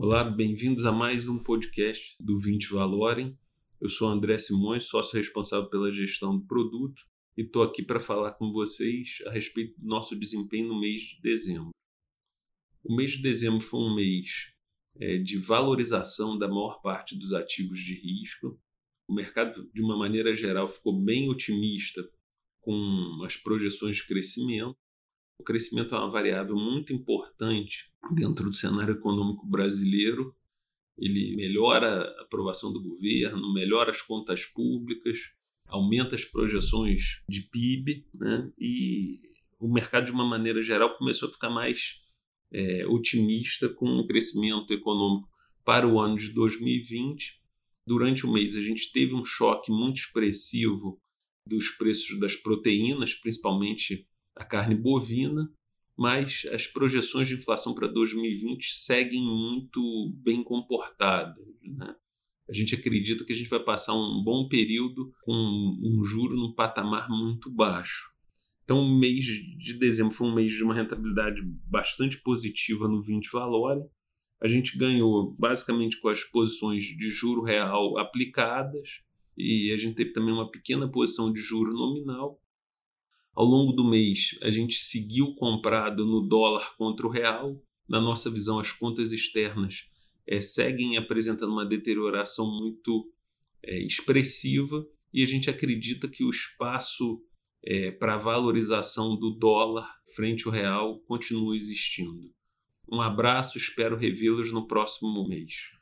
Olá, bem-vindos a mais um podcast do 20 Valorem. Eu sou André Simões, sócio responsável pela gestão do produto e estou aqui para falar com vocês a respeito do nosso desempenho no mês de dezembro. O mês de dezembro foi um mês é, de valorização da maior parte dos ativos de risco. O mercado, de uma maneira geral, ficou bem otimista com as projeções de crescimento o crescimento é uma variável muito importante dentro do cenário econômico brasileiro. Ele melhora a aprovação do governo, melhora as contas públicas, aumenta as projeções de PIB, né? e o mercado, de uma maneira geral, começou a ficar mais é, otimista com o crescimento econômico para o ano de 2020. Durante o mês, a gente teve um choque muito expressivo dos preços das proteínas, principalmente a carne bovina, mas as projeções de inflação para 2020 seguem muito bem comportadas. Né? A gente acredita que a gente vai passar um bom período com um juro num patamar muito baixo. Então, o mês de dezembro foi um mês de uma rentabilidade bastante positiva no 20 Valore. A gente ganhou basicamente com as posições de juro real aplicadas e a gente teve também uma pequena posição de juro nominal ao longo do mês, a gente seguiu comprado no dólar contra o real. Na nossa visão, as contas externas é, seguem apresentando uma deterioração muito é, expressiva e a gente acredita que o espaço é, para valorização do dólar frente ao real continua existindo. Um abraço, espero revê-los no próximo mês.